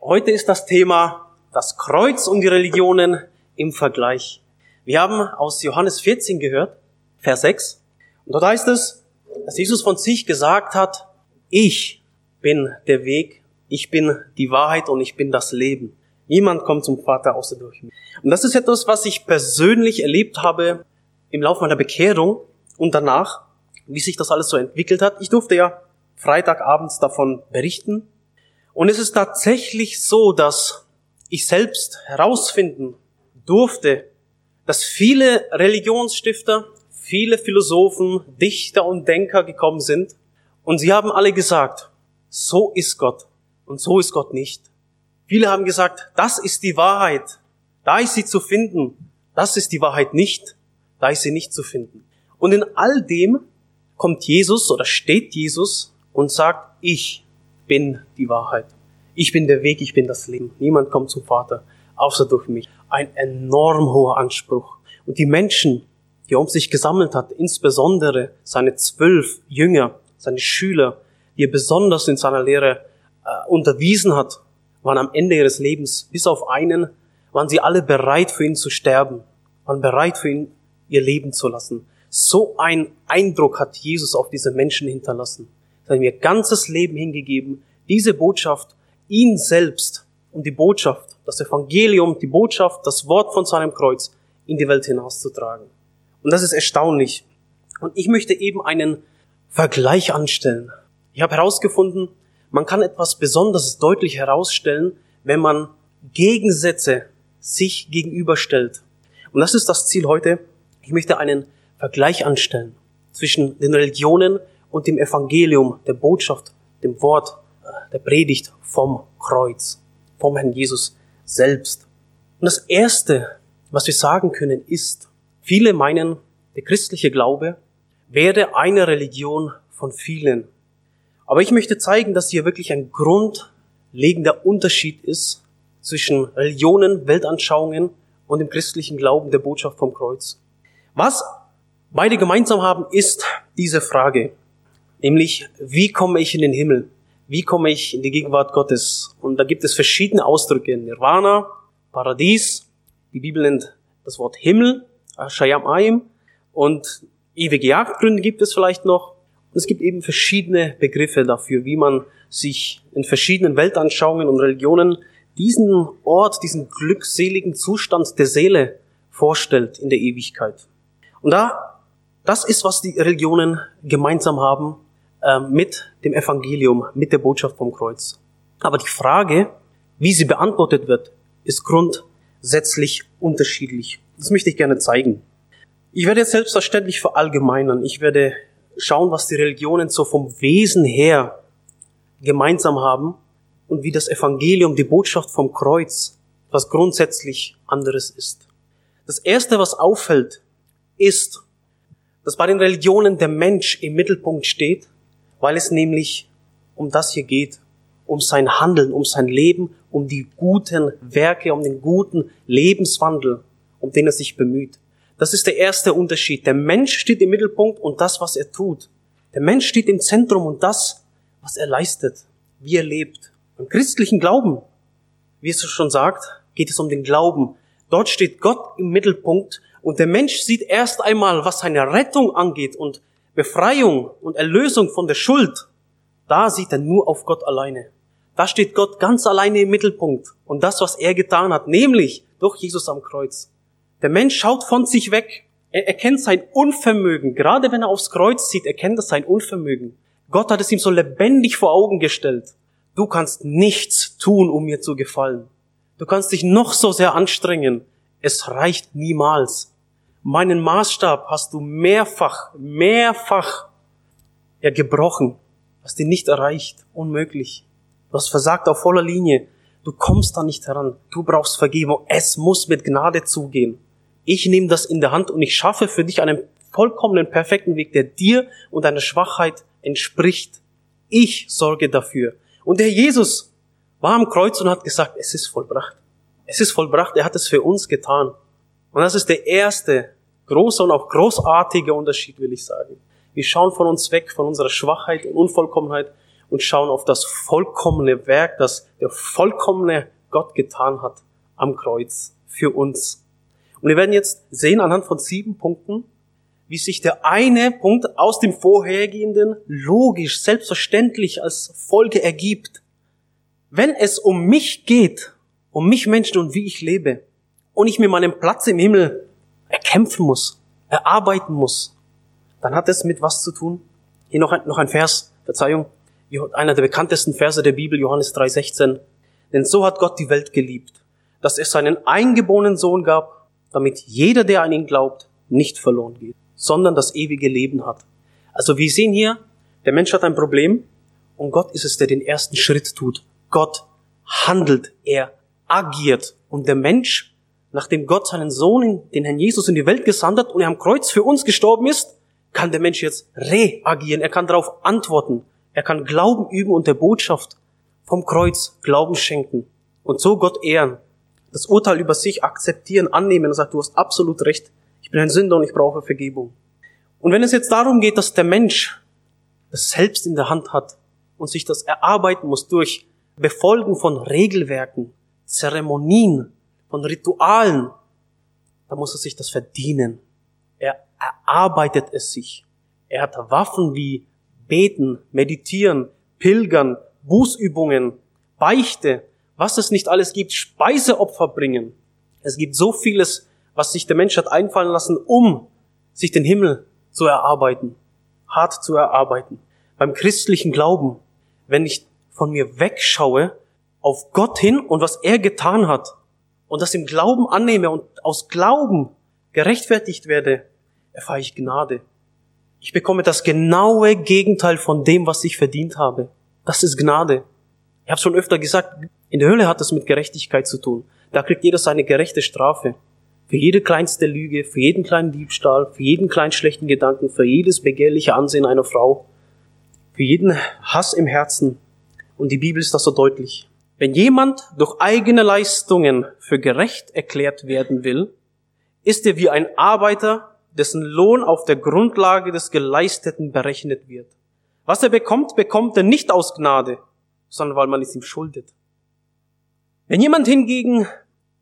Heute ist das Thema das Kreuz und die Religionen im Vergleich. Wir haben aus Johannes 14 gehört, Vers 6. Und dort heißt es, dass Jesus von sich gesagt hat, ich bin der Weg, ich bin die Wahrheit und ich bin das Leben. Niemand kommt zum Vater außer durch mich. Und das ist etwas, was ich persönlich erlebt habe im Laufe meiner Bekehrung und danach, wie sich das alles so entwickelt hat. Ich durfte ja Freitagabends davon berichten. Und es ist tatsächlich so, dass ich selbst herausfinden durfte, dass viele Religionsstifter, viele Philosophen, Dichter und Denker gekommen sind und sie haben alle gesagt, so ist Gott und so ist Gott nicht. Viele haben gesagt, das ist die Wahrheit, da ist sie zu finden, das ist die Wahrheit nicht, da ist sie nicht zu finden. Und in all dem kommt Jesus oder steht Jesus und sagt, ich bin die Wahrheit. Ich bin der Weg, ich bin das Leben. Niemand kommt zum Vater, außer durch mich. Ein enorm hoher Anspruch. Und die Menschen, die er um sich gesammelt hat, insbesondere seine zwölf Jünger, seine Schüler, die er besonders in seiner Lehre äh, unterwiesen hat, waren am Ende ihres Lebens, bis auf einen, waren sie alle bereit für ihn zu sterben, waren bereit für ihn ihr Leben zu lassen. So ein Eindruck hat Jesus auf diese Menschen hinterlassen. Hat mir ganzes Leben hingegeben, diese Botschaft, ihn selbst und die Botschaft, das Evangelium, die Botschaft, das Wort von seinem Kreuz in die Welt hinauszutragen. Und das ist erstaunlich. Und ich möchte eben einen Vergleich anstellen. Ich habe herausgefunden, man kann etwas Besonderes deutlich herausstellen, wenn man Gegensätze sich gegenüberstellt. Und das ist das Ziel heute. Ich möchte einen Vergleich anstellen zwischen den Religionen und dem Evangelium, der Botschaft, dem Wort, äh, der Predigt vom Kreuz, vom Herrn Jesus selbst. Und das Erste, was wir sagen können, ist, viele meinen, der christliche Glaube wäre eine Religion von vielen. Aber ich möchte zeigen, dass hier wirklich ein grundlegender Unterschied ist zwischen Religionen, Weltanschauungen und dem christlichen Glauben der Botschaft vom Kreuz. Was beide gemeinsam haben, ist diese Frage, nämlich wie komme ich in den Himmel? Wie komme ich in die Gegenwart Gottes? Und da gibt es verschiedene Ausdrücke. Nirvana, Paradies, die Bibel nennt das Wort Himmel, Shayam Aim, und ewige Jagdgründe gibt es vielleicht noch. Und es gibt eben verschiedene Begriffe dafür, wie man sich in verschiedenen Weltanschauungen und Religionen diesen Ort, diesen glückseligen Zustand der Seele vorstellt in der Ewigkeit. Und da, das ist, was die Religionen gemeinsam haben äh, mit dem Evangelium, mit der Botschaft vom Kreuz. Aber die Frage, wie sie beantwortet wird, ist grundsätzlich unterschiedlich. Das möchte ich gerne zeigen. Ich werde jetzt selbstverständlich verallgemeinern. Ich werde schauen, was die Religionen so vom Wesen her gemeinsam haben und wie das Evangelium, die Botschaft vom Kreuz, was grundsätzlich anderes ist. Das Erste, was auffällt, ist, dass bei den Religionen der Mensch im Mittelpunkt steht, weil es nämlich um das hier geht, um sein Handeln, um sein Leben, um die guten Werke, um den guten Lebenswandel, um den er sich bemüht. Das ist der erste Unterschied. Der Mensch steht im Mittelpunkt und das, was er tut. Der Mensch steht im Zentrum und das, was er leistet, wie er lebt. Im christlichen Glauben, wie es schon sagt, geht es um den Glauben. Dort steht Gott im Mittelpunkt und der Mensch sieht erst einmal, was seine Rettung angeht und Befreiung und Erlösung von der Schuld. Da sieht er nur auf Gott alleine. Da steht Gott ganz alleine im Mittelpunkt und das, was er getan hat, nämlich durch Jesus am Kreuz. Der Mensch schaut von sich weg. Er erkennt sein Unvermögen. Gerade wenn er aufs Kreuz sieht, erkennt er sein Unvermögen. Gott hat es ihm so lebendig vor Augen gestellt. Du kannst nichts tun, um mir zu gefallen. Du kannst dich noch so sehr anstrengen. Es reicht niemals. Meinen Maßstab hast du mehrfach, mehrfach ja, gebrochen. Hast ihn nicht erreicht. Unmöglich. Du hast versagt auf voller Linie. Du kommst da nicht heran. Du brauchst Vergebung. Es muss mit Gnade zugehen. Ich nehme das in der Hand und ich schaffe für dich einen vollkommenen, perfekten Weg, der dir und deiner Schwachheit entspricht. Ich sorge dafür. Und der Jesus war am Kreuz und hat gesagt, es ist vollbracht. Es ist vollbracht. Er hat es für uns getan. Und das ist der erste große und auch großartige Unterschied, will ich sagen. Wir schauen von uns weg, von unserer Schwachheit und Unvollkommenheit und schauen auf das vollkommene Werk, das der vollkommene Gott getan hat am Kreuz für uns. Und wir werden jetzt sehen anhand von sieben Punkten, wie sich der eine Punkt aus dem vorhergehenden logisch, selbstverständlich als Folge ergibt. Wenn es um mich geht, um mich Menschen und wie ich lebe, und ich mir meinen Platz im Himmel erkämpfen muss, erarbeiten muss, dann hat es mit was zu tun? Hier noch ein, noch ein Vers, Verzeihung, einer der bekanntesten Verse der Bibel, Johannes 3,16. Denn so hat Gott die Welt geliebt, dass es seinen eingeborenen Sohn gab, damit jeder, der an ihn glaubt, nicht verloren geht, sondern das ewige Leben hat. Also wir sehen hier, der Mensch hat ein Problem und Gott ist es, der den ersten Schritt tut. Gott handelt, er agiert und der Mensch, nachdem Gott seinen Sohn, den Herrn Jesus in die Welt gesandt hat und er am Kreuz für uns gestorben ist, kann der Mensch jetzt reagieren, er kann darauf antworten, er kann Glauben üben und der Botschaft vom Kreuz Glauben schenken und so Gott ehren, das Urteil über sich akzeptieren, annehmen und sagt, du hast absolut recht, ich bin ein Sünder und ich brauche Vergebung. Und wenn es jetzt darum geht, dass der Mensch das selbst in der Hand hat und sich das erarbeiten muss durch Befolgen von Regelwerken, Zeremonien, von Ritualen, dann muss er sich das verdienen. Er erarbeitet es sich. Er hat Waffen wie Beten, Meditieren, Pilgern, Bußübungen, Beichte, was es nicht alles gibt, Speiseopfer bringen. Es gibt so vieles, was sich der Mensch hat einfallen lassen, um sich den Himmel zu erarbeiten, hart zu erarbeiten. Beim christlichen Glauben, wenn ich von mir wegschaue auf Gott hin und was er getan hat und das im Glauben annehme und aus Glauben gerechtfertigt werde, erfahre ich Gnade. Ich bekomme das genaue Gegenteil von dem, was ich verdient habe. Das ist Gnade. Ich habe schon öfter gesagt, in der Hölle hat es mit Gerechtigkeit zu tun. Da kriegt jeder seine gerechte Strafe. Für jede kleinste Lüge, für jeden kleinen Diebstahl, für jeden kleinen schlechten Gedanken, für jedes begehrliche Ansehen einer Frau, für jeden Hass im Herzen. Und die Bibel ist das so deutlich. Wenn jemand durch eigene Leistungen für gerecht erklärt werden will, ist er wie ein Arbeiter, dessen Lohn auf der Grundlage des Geleisteten berechnet wird. Was er bekommt, bekommt er nicht aus Gnade, sondern weil man es ihm schuldet. Wenn jemand hingegen,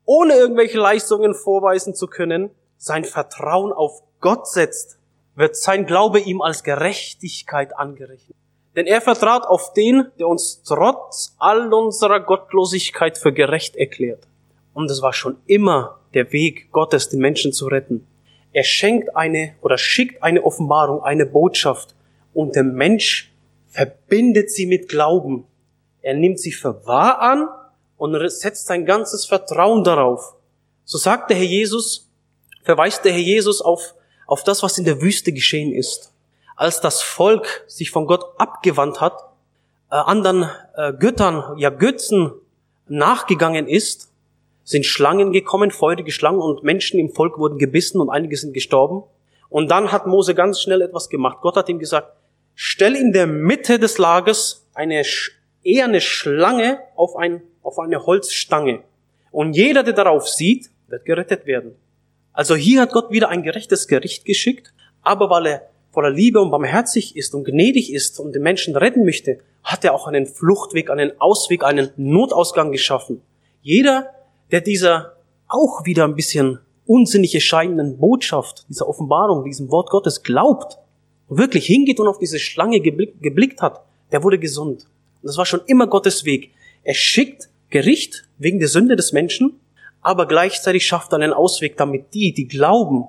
ohne irgendwelche Leistungen vorweisen zu können, sein Vertrauen auf Gott setzt, wird sein Glaube ihm als Gerechtigkeit angerechnet. Denn er vertraut auf den, der uns trotz all unserer Gottlosigkeit für gerecht erklärt. Und es war schon immer der Weg Gottes, den Menschen zu retten. Er schenkt eine oder schickt eine Offenbarung, eine Botschaft und der Mensch verbindet sie mit Glauben. Er nimmt sie für wahr an und setzt sein ganzes Vertrauen darauf. So sagt der Herr Jesus, verweist der Herr Jesus auf, auf das, was in der Wüste geschehen ist. Als das Volk sich von Gott abgewandt hat, äh, anderen äh, Göttern, ja Götzen nachgegangen ist, sind Schlangen gekommen, feurige Schlangen und Menschen im Volk wurden gebissen und einige sind gestorben. Und dann hat Mose ganz schnell etwas gemacht. Gott hat ihm gesagt, stell in der Mitte des Lagers eine, eher eine Schlange auf, ein, auf eine Holzstange. Und jeder, der darauf sieht, wird gerettet werden. Also hier hat Gott wieder ein gerechtes Gericht geschickt, aber weil er voller Liebe und barmherzig ist und gnädig ist und den Menschen retten möchte, hat er auch einen Fluchtweg, einen Ausweg, einen Notausgang geschaffen. Jeder, der dieser auch wieder ein bisschen unsinnig erscheinenden Botschaft, dieser Offenbarung, diesem Wort Gottes glaubt und wirklich hingeht und auf diese Schlange geblickt, geblickt hat, der wurde gesund. Und das war schon immer Gottes Weg. Er schickt Gericht wegen der Sünde des Menschen, aber gleichzeitig schafft er einen Ausweg, damit die, die glauben,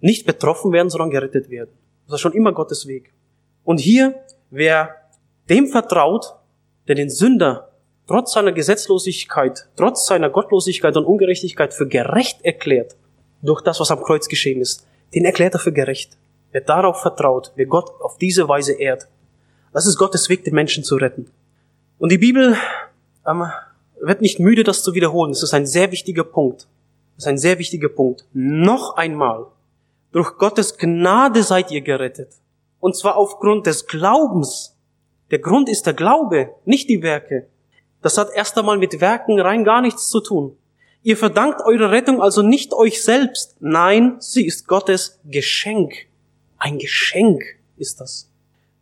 nicht betroffen werden, sondern gerettet werden. Das war schon immer Gottes Weg. Und hier, wer dem vertraut, der den Sünder trotz seiner Gesetzlosigkeit, trotz seiner Gottlosigkeit und Ungerechtigkeit für gerecht erklärt, durch das, was am Kreuz geschehen ist, den erklärt er für gerecht. Wer darauf vertraut, wer Gott auf diese Weise ehrt, das ist Gottes Weg, den Menschen zu retten. Und die Bibel ähm, wird nicht müde, das zu wiederholen. Das ist ein sehr wichtiger Punkt. Das ist ein sehr wichtiger Punkt. Noch einmal. Durch Gottes Gnade seid ihr gerettet. Und zwar aufgrund des Glaubens. Der Grund ist der Glaube, nicht die Werke. Das hat erst einmal mit Werken rein gar nichts zu tun. Ihr verdankt eure Rettung also nicht euch selbst. Nein, sie ist Gottes Geschenk. Ein Geschenk ist das.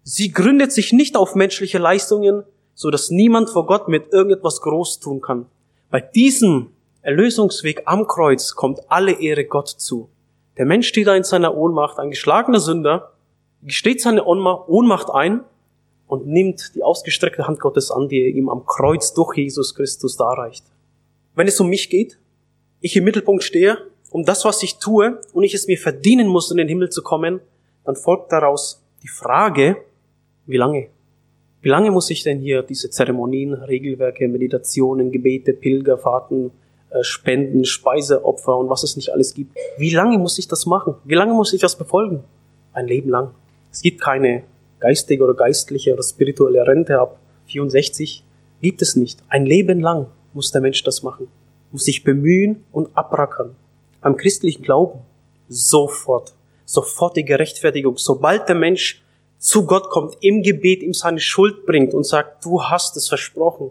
Sie gründet sich nicht auf menschliche Leistungen, so dass niemand vor Gott mit irgendetwas groß tun kann. Bei diesem Erlösungsweg am Kreuz kommt alle Ehre Gott zu. Der Mensch steht da in seiner Ohnmacht, ein geschlagener Sünder, gesteht seine Ohnmacht ein und nimmt die ausgestreckte Hand Gottes an, die er ihm am Kreuz durch Jesus Christus darreicht. Wenn es um mich geht, ich im Mittelpunkt stehe, um das, was ich tue, und ich es mir verdienen muss, in den Himmel zu kommen, dann folgt daraus die Frage, wie lange? Wie lange muss ich denn hier diese Zeremonien, Regelwerke, Meditationen, Gebete, Pilgerfahrten, Spenden, Speiseopfer und was es nicht alles gibt, wie lange muss ich das machen? Wie lange muss ich das befolgen? Ein Leben lang. Es gibt keine geistige oder geistliche oder spirituelle Rente ab 64. Gibt es nicht. Ein Leben lang muss der Mensch das machen. Muss sich bemühen und abrackern. Beim christlichen Glauben sofort. Sofortige Rechtfertigung. Sobald der Mensch zu Gott kommt, im Gebet ihm seine Schuld bringt und sagt, du hast es versprochen.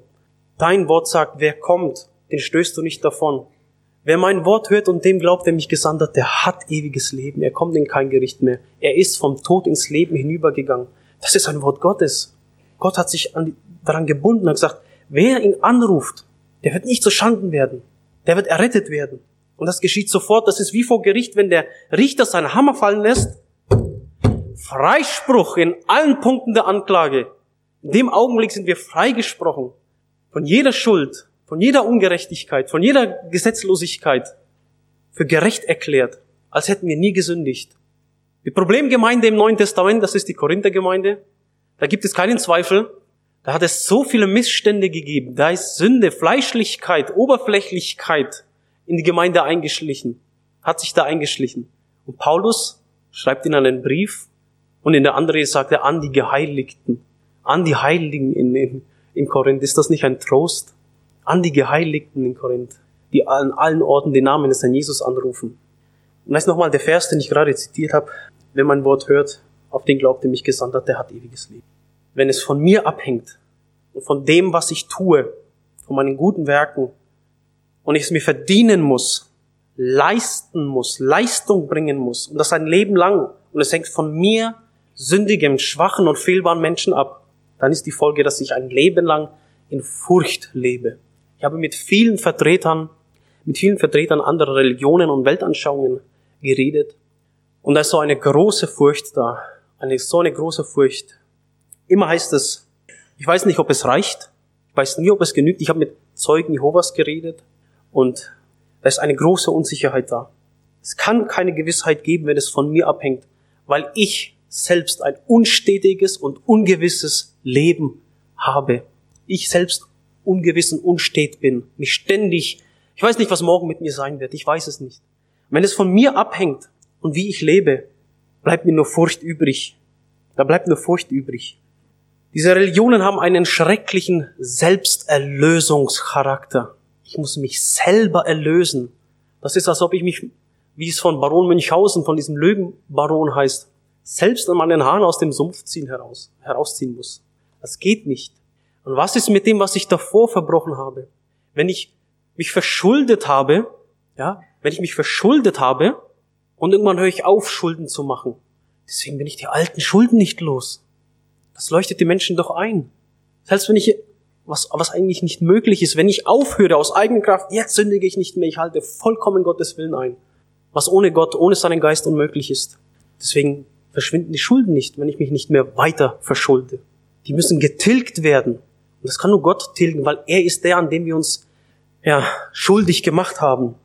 Dein Wort sagt, wer kommt, den stößt du nicht davon. Wer mein Wort hört und dem glaubt, der mich gesandt hat, der hat ewiges Leben. Er kommt in kein Gericht mehr. Er ist vom Tod ins Leben hinübergegangen. Das ist ein Wort Gottes. Gott hat sich an, daran gebunden und gesagt, wer ihn anruft, der wird nicht zu Schanden werden. Der wird errettet werden. Und das geschieht sofort. Das ist wie vor Gericht, wenn der Richter seinen Hammer fallen lässt Freispruch in allen Punkten der Anklage. In dem Augenblick sind wir freigesprochen von jeder Schuld, von jeder Ungerechtigkeit, von jeder Gesetzlosigkeit für gerecht erklärt, als hätten wir nie gesündigt. Die Problemgemeinde im Neuen Testament, das ist die Korinthergemeinde, da gibt es keinen Zweifel, da hat es so viele Missstände gegeben, da ist Sünde, Fleischlichkeit, Oberflächlichkeit in die Gemeinde eingeschlichen, hat sich da eingeschlichen. Und Paulus schreibt ihnen einen Brief und in der anderen sagt er an die Geheiligten, an die Heiligen in, in, in Korinth. Ist das nicht ein Trost? An die Geheiligten in Korinth, die an allen Orten den Namen des Herrn Jesus anrufen. Und das ist nochmal der Vers, den ich gerade zitiert habe. Wenn mein Wort hört, auf den glaubt, der mich gesandt hat, der hat ewiges Leben. Wenn es von mir abhängt und von dem, was ich tue, von meinen guten Werken, und ich es mir verdienen muss, leisten muss, Leistung bringen muss, und das ein Leben lang, und es hängt von mir sündigem, schwachen und fehlbaren Menschen ab, dann ist die Folge, dass ich ein Leben lang in Furcht lebe. Ich habe mit vielen Vertretern, mit vielen Vertretern anderer Religionen und Weltanschauungen geredet. Und da ist so eine große Furcht da. Eine, so eine große Furcht. Immer heißt es, ich weiß nicht, ob es reicht. Ich weiß nie, ob es genügt. Ich habe mit Zeugen Jehovas geredet und da ist eine große Unsicherheit da. Es kann keine Gewissheit geben, wenn es von mir abhängt, weil ich selbst ein unstetiges und ungewisses Leben habe. Ich selbst ungewiss und unstet bin, mich ständig, ich weiß nicht, was morgen mit mir sein wird, ich weiß es nicht. Wenn es von mir abhängt und wie ich lebe, bleibt mir nur Furcht übrig. Da bleibt nur Furcht übrig. Diese Religionen haben einen schrecklichen Selbsterlösungscharakter. Ich muss mich selber erlösen. Das ist, als ob ich mich, wie es von Baron Münchhausen, von diesem Lügenbaron heißt, selbst an meinen Haaren aus dem Sumpf ziehen heraus, herausziehen muss. Das geht nicht. Und was ist mit dem, was ich davor verbrochen habe? Wenn ich mich verschuldet habe, ja, wenn ich mich verschuldet habe und irgendwann höre ich auf, Schulden zu machen. Deswegen bin ich die alten Schulden nicht los. Das leuchtet die Menschen doch ein. Selbst wenn ich, was, was eigentlich nicht möglich ist, wenn ich aufhöre aus eigener Kraft, jetzt sündige ich nicht mehr, ich halte vollkommen Gottes Willen ein. Was ohne Gott, ohne seinen Geist unmöglich ist. Deswegen verschwinden die Schulden nicht, wenn ich mich nicht mehr weiter verschulde. Die müssen getilgt werden. Und das kann nur Gott tilgen, weil er ist der, an dem wir uns ja, schuldig gemacht haben.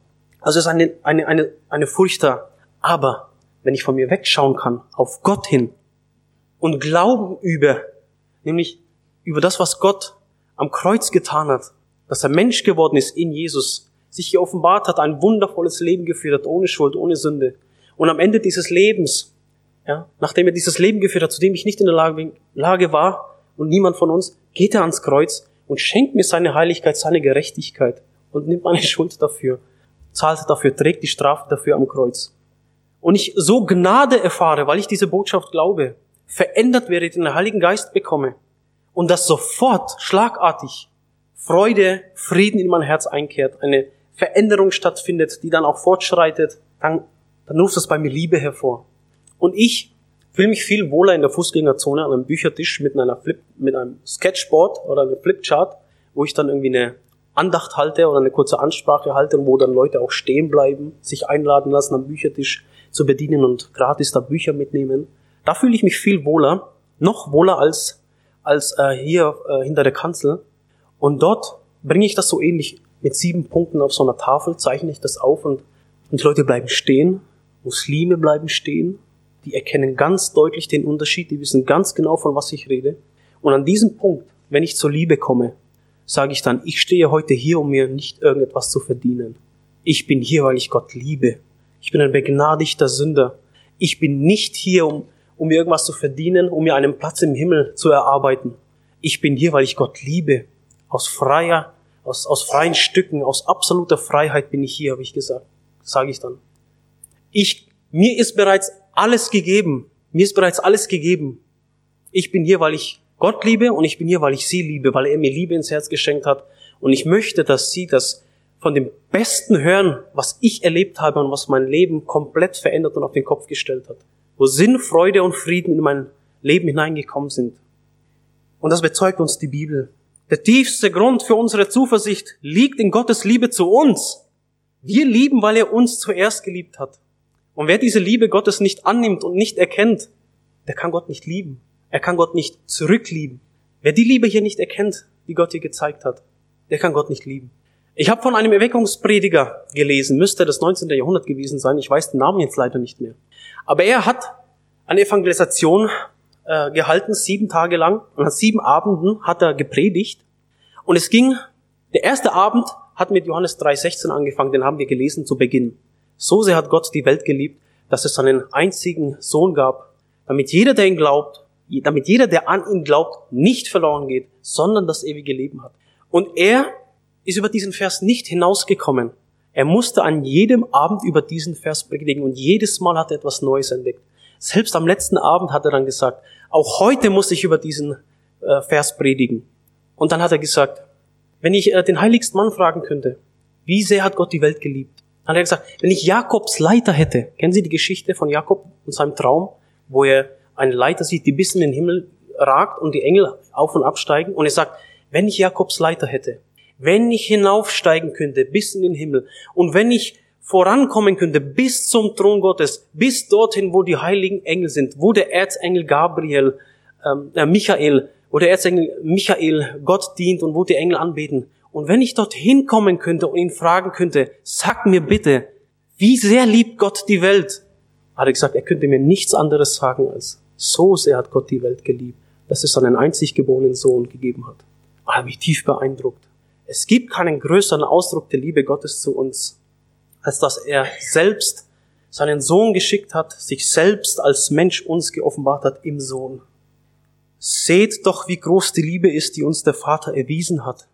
Also es ist eine, eine, eine, eine Furcht da. Aber wenn ich von mir wegschauen kann, auf Gott hin und Glauben über, nämlich über das, was Gott am Kreuz getan hat, dass er Mensch geworden ist in Jesus, sich hier offenbart hat, ein wundervolles Leben geführt hat, ohne Schuld, ohne Sünde. Und am Ende dieses Lebens ja, nachdem er dieses Leben geführt hat, zu dem ich nicht in der Lage, Lage war und niemand von uns, geht er ans Kreuz und schenkt mir seine Heiligkeit, seine Gerechtigkeit und nimmt meine Schuld dafür, zahlt dafür, trägt die Strafe dafür am Kreuz. Und ich so Gnade erfahre, weil ich diese Botschaft glaube, verändert werde, den Heiligen Geist bekomme und das sofort, schlagartig, Freude, Frieden in mein Herz einkehrt, eine Veränderung stattfindet, die dann auch fortschreitet, dann, dann ruft das bei mir Liebe hervor. Und ich fühle mich viel wohler in der Fußgängerzone an einem Büchertisch mit einer Flip, mit einem Sketchboard oder einem Flipchart, wo ich dann irgendwie eine Andacht halte oder eine kurze Ansprache halte und wo dann Leute auch stehen bleiben, sich einladen lassen, am Büchertisch zu bedienen und gratis da Bücher mitnehmen. Da fühle ich mich viel wohler, noch wohler als, als äh, hier äh, hinter der Kanzel. Und dort bringe ich das so ähnlich mit sieben Punkten auf so einer Tafel, zeichne ich das auf und, und Leute bleiben stehen, Muslime bleiben stehen, die erkennen ganz deutlich den Unterschied, die wissen ganz genau, von was ich rede. Und an diesem Punkt, wenn ich zur Liebe komme, sage ich dann, ich stehe heute hier, um mir nicht irgendetwas zu verdienen. Ich bin hier, weil ich Gott liebe. Ich bin ein begnadigter Sünder. Ich bin nicht hier, um, um mir irgendwas zu verdienen, um mir einen Platz im Himmel zu erarbeiten. Ich bin hier, weil ich Gott liebe. Aus freier, aus, aus freien Stücken, aus absoluter Freiheit bin ich hier, habe ich gesagt. Sage ich dann. Ich, mir ist bereits alles gegeben. Mir ist bereits alles gegeben. Ich bin hier, weil ich Gott liebe und ich bin hier, weil ich sie liebe, weil er mir Liebe ins Herz geschenkt hat. Und ich möchte, dass sie das von dem Besten hören, was ich erlebt habe und was mein Leben komplett verändert und auf den Kopf gestellt hat. Wo Sinn, Freude und Frieden in mein Leben hineingekommen sind. Und das bezeugt uns die Bibel. Der tiefste Grund für unsere Zuversicht liegt in Gottes Liebe zu uns. Wir lieben, weil er uns zuerst geliebt hat. Und wer diese Liebe Gottes nicht annimmt und nicht erkennt, der kann Gott nicht lieben. Er kann Gott nicht zurücklieben. Wer die Liebe hier nicht erkennt, die Gott hier gezeigt hat, der kann Gott nicht lieben. Ich habe von einem Erweckungsprediger gelesen, müsste das 19. Jahrhundert gewesen sein, ich weiß den Namen jetzt leider nicht mehr. Aber er hat eine Evangelisation äh, gehalten, sieben Tage lang, und an sieben Abenden hat er gepredigt. Und es ging, der erste Abend hat mit Johannes 3,16 angefangen, den haben wir gelesen zu Beginn. So sehr hat Gott die Welt geliebt, dass es seinen einzigen Sohn gab, damit jeder, der ihn glaubt, damit jeder, der an ihn glaubt, nicht verloren geht, sondern das ewige Leben hat. Und er ist über diesen Vers nicht hinausgekommen. Er musste an jedem Abend über diesen Vers predigen und jedes Mal hat er etwas Neues entdeckt. Selbst am letzten Abend hat er dann gesagt, auch heute muss ich über diesen äh, Vers predigen. Und dann hat er gesagt, wenn ich äh, den heiligsten Mann fragen könnte, wie sehr hat Gott die Welt geliebt? Hat er gesagt, wenn ich Jakobs Leiter hätte, kennen Sie die Geschichte von Jakob und seinem Traum, wo er eine Leiter sieht, die bis in den Himmel ragt und die Engel auf und absteigen und er sagt, wenn ich Jakobs Leiter hätte, wenn ich hinaufsteigen könnte bis in den Himmel und wenn ich vorankommen könnte bis zum Thron Gottes, bis dorthin, wo die heiligen Engel sind, wo der Erzengel Gabriel, ähm, äh, Michael, wo der Erzengel Michael Gott dient und wo die Engel anbeten. Und wenn ich dorthin kommen könnte und ihn fragen könnte, sag mir bitte, wie sehr liebt Gott die Welt? Hat er gesagt, er könnte mir nichts anderes sagen als, so sehr hat Gott die Welt geliebt, dass es seinen einzig geborenen Sohn gegeben hat. Er hat mich tief beeindruckt. Es gibt keinen größeren Ausdruck der Liebe Gottes zu uns, als dass er selbst seinen Sohn geschickt hat, sich selbst als Mensch uns geoffenbart hat im Sohn. Seht doch, wie groß die Liebe ist, die uns der Vater erwiesen hat.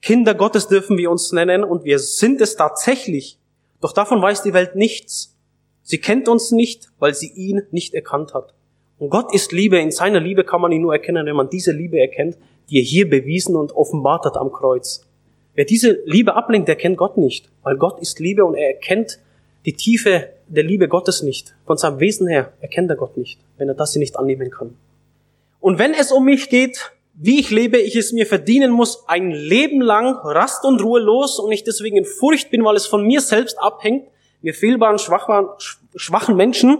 Kinder Gottes dürfen wir uns nennen und wir sind es tatsächlich. Doch davon weiß die Welt nichts. Sie kennt uns nicht, weil sie ihn nicht erkannt hat. Und Gott ist Liebe. In seiner Liebe kann man ihn nur erkennen, wenn man diese Liebe erkennt, die er hier bewiesen und offenbart hat am Kreuz. Wer diese Liebe ablehnt, der kennt Gott nicht, weil Gott ist Liebe und er erkennt die Tiefe der Liebe Gottes nicht. Von seinem Wesen her erkennt er Gott nicht, wenn er das nicht annehmen kann. Und wenn es um mich geht, wie ich lebe, ich es mir verdienen muss, ein Leben lang rast und ruhelos und ich deswegen in Furcht bin, weil es von mir selbst abhängt, mir fehlbaren, schwachen, Menschen,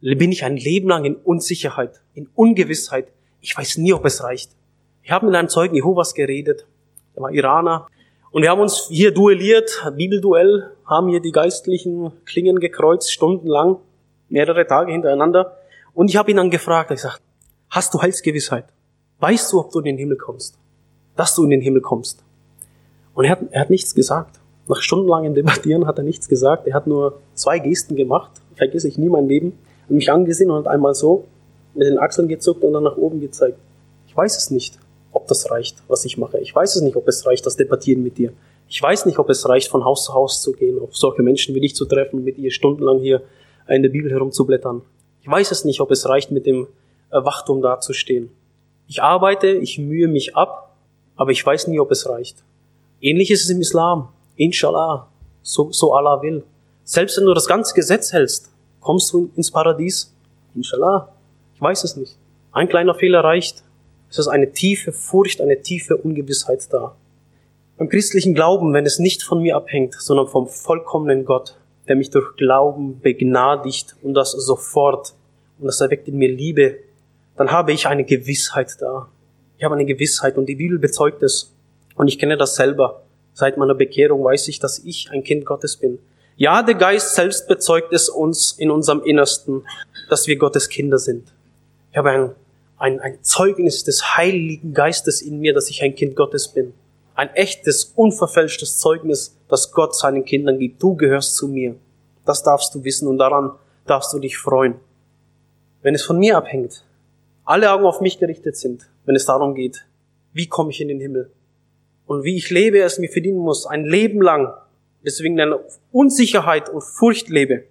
bin ich ein Leben lang in Unsicherheit, in Ungewissheit. Ich weiß nie, ob es reicht. Ich habe mit einem Zeugen Jehovas geredet, er war Iraner, und wir haben uns hier duelliert, Bibelduell, haben hier die geistlichen Klingen gekreuzt, stundenlang, mehrere Tage hintereinander. Und ich habe ihn dann gefragt, ich gesagt, hast du Heilsgewissheit? Weißt du, ob du in den Himmel kommst? Dass du in den Himmel kommst? Und er hat, er hat nichts gesagt. Nach stundenlangem Debattieren hat er nichts gesagt. Er hat nur zwei Gesten gemacht, vergesse ich nie mein Leben, und mich angesehen und hat einmal so mit den Achseln gezuckt und dann nach oben gezeigt. Ich weiß es nicht ob das reicht, was ich mache. Ich weiß es nicht, ob es reicht, das Debattieren mit dir. Ich weiß nicht, ob es reicht, von Haus zu Haus zu gehen, auf solche Menschen wie dich zu treffen, mit ihr stundenlang hier in der Bibel herumzublättern. Ich weiß es nicht, ob es reicht, mit dem Wachtum dazustehen. Ich arbeite, ich mühe mich ab, aber ich weiß nie, ob es reicht. Ähnlich ist es im Islam. Inshallah. So, so Allah will. Selbst wenn du das ganze Gesetz hältst, kommst du ins Paradies. Inshallah. Ich weiß es nicht. Ein kleiner Fehler reicht. Es ist eine tiefe Furcht, eine tiefe Ungewissheit da. Beim christlichen Glauben, wenn es nicht von mir abhängt, sondern vom vollkommenen Gott, der mich durch Glauben begnadigt und das sofort und das erweckt in mir Liebe, dann habe ich eine Gewissheit da. Ich habe eine Gewissheit und die Bibel bezeugt es. Und ich kenne das selber. Seit meiner Bekehrung weiß ich, dass ich ein Kind Gottes bin. Ja, der Geist selbst bezeugt es uns in unserem Innersten, dass wir Gottes Kinder sind. Ich habe ein, ein, ein Zeugnis des Heiligen Geistes in mir, dass ich ein Kind Gottes bin. Ein echtes, unverfälschtes Zeugnis, das Gott seinen Kindern gibt. Du gehörst zu mir. Das darfst du wissen und daran darfst du dich freuen. Wenn es von mir abhängt, alle Augen auf mich gerichtet sind, wenn es darum geht, wie komme ich in den Himmel und wie ich lebe, es mir verdienen muss, ein Leben lang, deswegen eine Unsicherheit und Furcht lebe,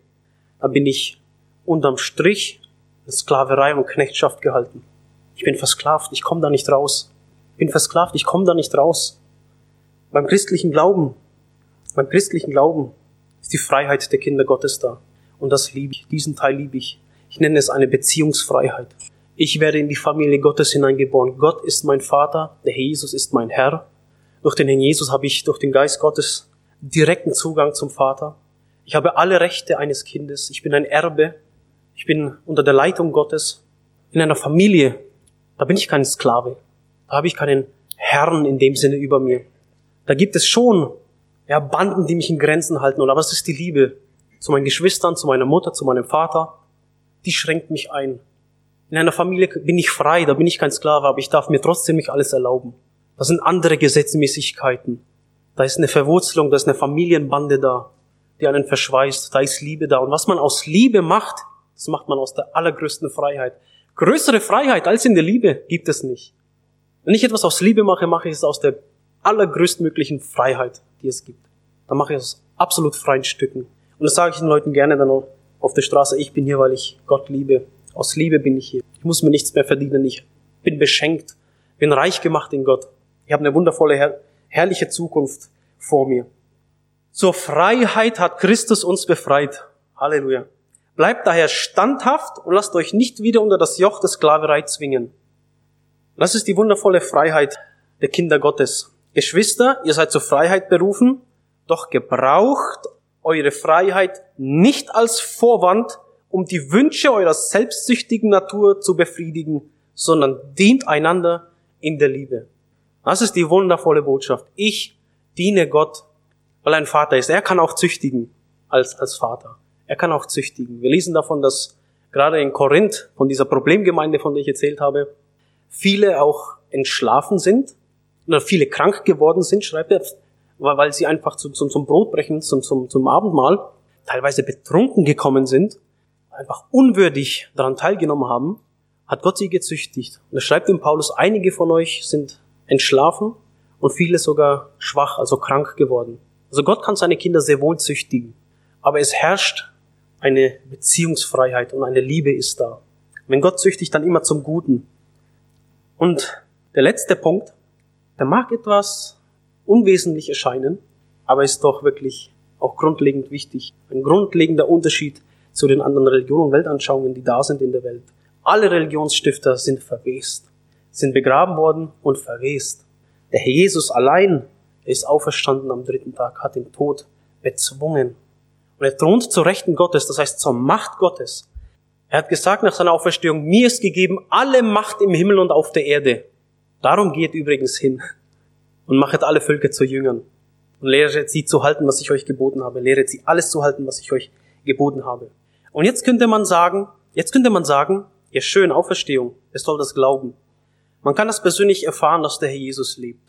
dann bin ich unterm Strich in Sklaverei und Knechtschaft gehalten. Ich bin versklavt, ich komme da nicht raus. Ich bin versklavt, ich komme da nicht raus. Beim christlichen Glauben, beim christlichen Glauben ist die Freiheit der Kinder Gottes da. Und das liebe ich, diesen Teil liebe ich. Ich nenne es eine Beziehungsfreiheit. Ich werde in die Familie Gottes hineingeboren. Gott ist mein Vater, der Jesus ist mein Herr. Durch den Herrn Jesus habe ich durch den Geist Gottes direkten Zugang zum Vater. Ich habe alle Rechte eines Kindes. Ich bin ein Erbe. Ich bin unter der Leitung Gottes. In einer Familie, da bin ich kein Sklave. Da habe ich keinen Herrn in dem Sinne über mir. Da gibt es schon ja, Banden, die mich in Grenzen halten. Aber es ist die Liebe zu meinen Geschwistern, zu meiner Mutter, zu meinem Vater. Die schränkt mich ein. In einer Familie bin ich frei, da bin ich kein Sklave, aber ich darf mir trotzdem nicht alles erlauben. Das sind andere Gesetzmäßigkeiten. Da ist eine Verwurzelung, da ist eine Familienbande da, die einen verschweißt. Da ist Liebe da. Und was man aus Liebe macht, das macht man aus der allergrößten Freiheit. Größere Freiheit als in der Liebe gibt es nicht. Wenn ich etwas aus Liebe mache, mache ich es aus der allergrößtmöglichen Freiheit, die es gibt. Dann mache ich es aus absolut freien Stücken. Und das sage ich den Leuten gerne dann auf der Straße. Ich bin hier, weil ich Gott liebe. Aus Liebe bin ich hier. Ich muss mir nichts mehr verdienen. Ich bin beschenkt, bin reich gemacht in Gott. Ich habe eine wundervolle, her herrliche Zukunft vor mir. Zur Freiheit hat Christus uns befreit. Halleluja. Bleibt daher standhaft und lasst euch nicht wieder unter das Joch der Sklaverei zwingen. Das ist die wundervolle Freiheit der Kinder Gottes. Geschwister, ihr seid zur Freiheit berufen, doch gebraucht eure Freiheit nicht als Vorwand, um die Wünsche eurer selbstsüchtigen Natur zu befriedigen, sondern dient einander in der Liebe. Das ist die wundervolle Botschaft. Ich diene Gott, weil er ein Vater ist. Er kann auch züchtigen als, als Vater. Er kann auch züchtigen. Wir lesen davon, dass gerade in Korinth, von dieser Problemgemeinde, von der ich erzählt habe, viele auch entschlafen sind oder viele krank geworden sind, schreibt er, weil sie einfach zum, zum, zum Brotbrechen, zum, zum, zum Abendmahl teilweise betrunken gekommen sind einfach unwürdig daran teilgenommen haben, hat Gott sie gezüchtigt. Und er schreibt in Paulus, einige von euch sind entschlafen und viele sogar schwach, also krank geworden. Also Gott kann seine Kinder sehr wohl züchtigen. Aber es herrscht eine Beziehungsfreiheit und eine Liebe ist da. Wenn Gott züchtigt, dann immer zum Guten. Und der letzte Punkt, der mag etwas unwesentlich erscheinen, aber ist doch wirklich auch grundlegend wichtig. Ein grundlegender Unterschied zu den anderen Religionen und Weltanschauungen, die da sind in der Welt. Alle Religionsstifter sind verwest, sind begraben worden und verwest. Der Herr Jesus allein ist auferstanden am dritten Tag, hat den Tod bezwungen. Und er thront zur Rechten Gottes, das heißt zur Macht Gottes. Er hat gesagt nach seiner Auferstehung, mir ist gegeben alle Macht im Himmel und auf der Erde. Darum geht übrigens hin und machet alle Völker zu Jüngern und lehret sie zu halten, was ich euch geboten habe. Lehret sie alles zu halten, was ich euch geboten habe. Und jetzt könnte man sagen, jetzt könnte man sagen, ja schön, Auferstehung, es soll das glauben. Man kann das persönlich erfahren, dass der Herr Jesus lebt.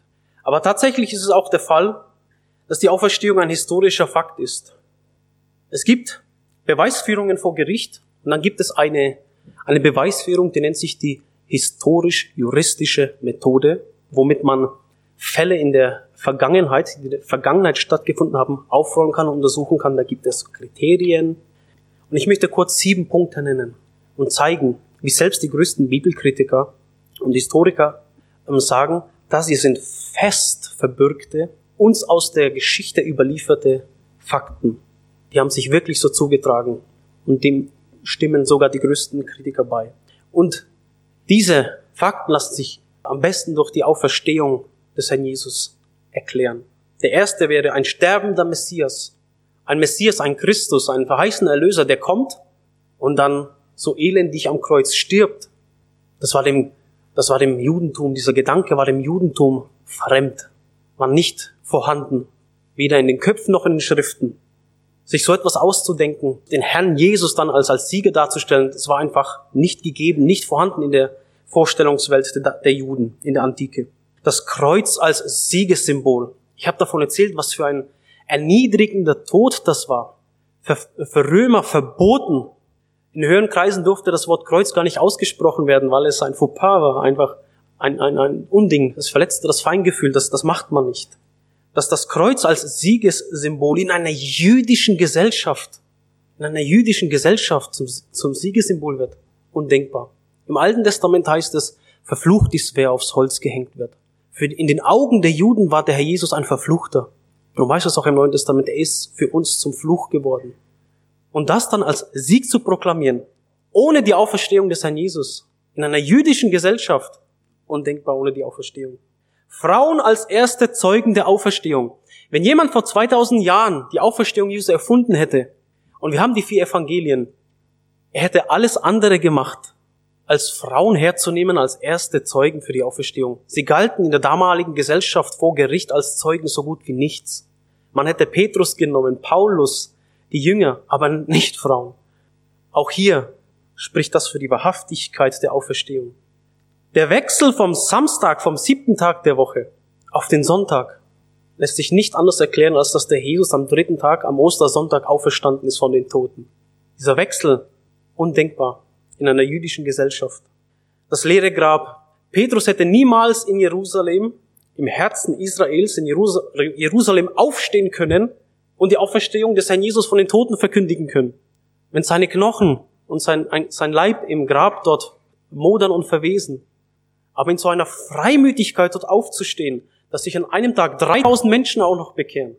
Aber tatsächlich ist es auch der Fall, dass die Auferstehung ein historischer Fakt ist. Es gibt Beweisführungen vor Gericht und dann gibt es eine, eine Beweisführung, die nennt sich die historisch-juristische Methode, womit man Fälle in der Vergangenheit, die in der Vergangenheit stattgefunden haben, aufrollen kann und untersuchen kann. Da gibt es Kriterien, und ich möchte kurz sieben Punkte nennen und zeigen, wie selbst die größten Bibelkritiker und Historiker ähm, sagen, dass sie sind fest verbürgte, uns aus der Geschichte überlieferte Fakten. Die haben sich wirklich so zugetragen und dem stimmen sogar die größten Kritiker bei. Und diese Fakten lassen sich am besten durch die Auferstehung des Herrn Jesus erklären. Der erste wäre ein sterbender Messias. Ein Messias, ein Christus, ein verheißener Erlöser, der kommt und dann so elendig am Kreuz stirbt. Das war dem, das war dem Judentum, dieser Gedanke war dem Judentum fremd, war nicht vorhanden. Weder in den Köpfen noch in den Schriften. Sich so etwas auszudenken, den Herrn Jesus dann als, als Sieger darzustellen, das war einfach nicht gegeben, nicht vorhanden in der Vorstellungswelt der, der Juden in der Antike. Das Kreuz als Siegessymbol. Ich habe davon erzählt, was für ein erniedrigender Tod das war. Für, für Römer verboten. In höheren Kreisen durfte das Wort Kreuz gar nicht ausgesprochen werden, weil es ein Fauxpas war, einfach ein, ein, ein Unding. Es verletzte das Feingefühl, das, das macht man nicht. Dass das Kreuz als Siegessymbol in einer jüdischen Gesellschaft, in einer jüdischen Gesellschaft zum, zum Siegessymbol wird, undenkbar. Im Alten Testament heißt es, verflucht ist, wer aufs Holz gehängt wird. Für, in den Augen der Juden war der Herr Jesus ein Verfluchter. Darum heißt es auch im Neuen Testament, er ist für uns zum Fluch geworden. Und das dann als Sieg zu proklamieren, ohne die Auferstehung des Herrn Jesus, in einer jüdischen Gesellschaft, undenkbar ohne die Auferstehung. Frauen als erste Zeugen der Auferstehung. Wenn jemand vor 2000 Jahren die Auferstehung Jesu erfunden hätte, und wir haben die vier Evangelien, er hätte alles andere gemacht, als Frauen herzunehmen als erste Zeugen für die Auferstehung. Sie galten in der damaligen Gesellschaft vor Gericht als Zeugen so gut wie nichts. Man hätte Petrus genommen, Paulus, die Jünger, aber nicht Frauen. Auch hier spricht das für die Wahrhaftigkeit der Auferstehung. Der Wechsel vom Samstag, vom siebten Tag der Woche auf den Sonntag lässt sich nicht anders erklären, als dass der Jesus am dritten Tag, am Ostersonntag auferstanden ist von den Toten. Dieser Wechsel, undenkbar in einer jüdischen Gesellschaft. Das leere Grab. Petrus hätte niemals in Jerusalem, im Herzen Israels, in Jerusalem aufstehen können und die Auferstehung des Herrn Jesus von den Toten verkündigen können. Wenn seine Knochen und sein, sein Leib im Grab dort modern und verwesen. Aber in so einer Freimütigkeit dort aufzustehen, dass sich an einem Tag 3000 Menschen auch noch bekehren,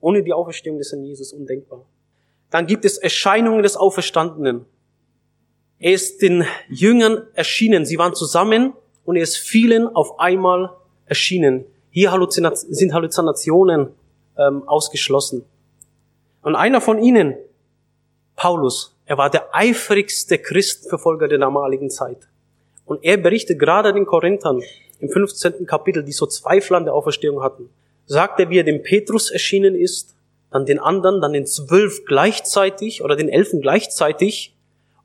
ohne die Auferstehung des Herrn Jesus undenkbar. Dann gibt es Erscheinungen des Auferstandenen. Er ist den Jüngern erschienen. Sie waren zusammen und er ist vielen auf einmal erschienen. Hier sind Halluzinationen ähm, ausgeschlossen. Und einer von ihnen, Paulus, er war der eifrigste Christenverfolger der damaligen Zeit. Und er berichtet gerade den Korinthern im 15. Kapitel, die so Zweifel an der Auferstehung hatten, sagt er, wie er dem Petrus erschienen ist, dann den anderen, dann den zwölf gleichzeitig oder den elfen gleichzeitig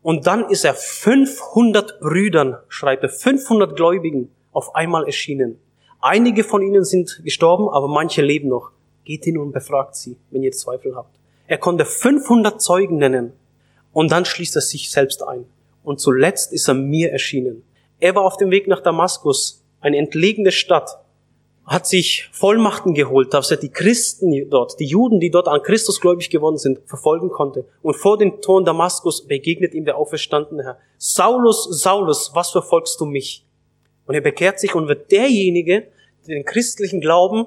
und dann ist er 500 Brüdern, schreibt er, 500 Gläubigen auf einmal erschienen. Einige von ihnen sind gestorben, aber manche leben noch. Geht hin und befragt sie, wenn ihr Zweifel habt. Er konnte 500 Zeugen nennen. Und dann schließt er sich selbst ein. Und zuletzt ist er mir erschienen. Er war auf dem Weg nach Damaskus, eine entlegene Stadt, hat sich Vollmachten geholt, dass er die Christen dort, die Juden, die dort an Christus gläubig geworden sind, verfolgen konnte. Und vor den Toren Damaskus begegnet ihm der auferstandene Herr. Saulus, Saulus, was verfolgst du mich? Und er bekehrt sich und wird derjenige, der den christlichen Glauben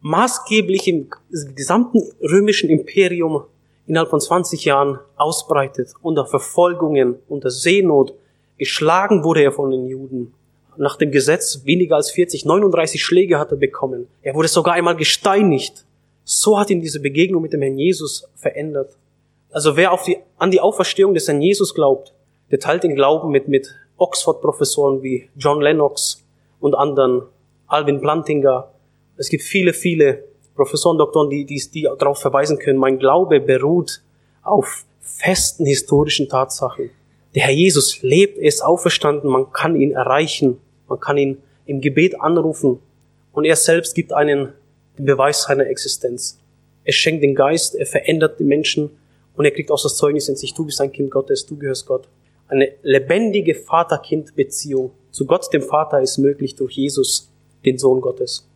maßgeblich im gesamten römischen Imperium innerhalb von 20 Jahren ausbreitet, unter Verfolgungen, unter Seenot. Geschlagen wurde er von den Juden nach dem Gesetz weniger als 40, 39 Schläge hat er bekommen. Er wurde sogar einmal gesteinigt. So hat ihn diese Begegnung mit dem Herrn Jesus verändert. Also wer auf die, an die Auferstehung des Herrn Jesus glaubt, der teilt den Glauben mit, mit Oxford-Professoren wie John Lennox und anderen, Alvin Plantinga. Es gibt viele, viele Professoren, Doktoren, die, die, die darauf verweisen können. Mein Glaube beruht auf festen historischen Tatsachen. Der Herr Jesus lebt, er ist auferstanden, man kann ihn erreichen. Man kann ihn im Gebet anrufen und er selbst gibt einen den Beweis seiner Existenz. Er schenkt den Geist, er verändert die Menschen und er kriegt auch das Zeugnis in sich, du bist ein Kind Gottes, du gehörst Gott. Eine lebendige Vater-Kind-Beziehung zu Gott, dem Vater, ist möglich durch Jesus, den Sohn Gottes.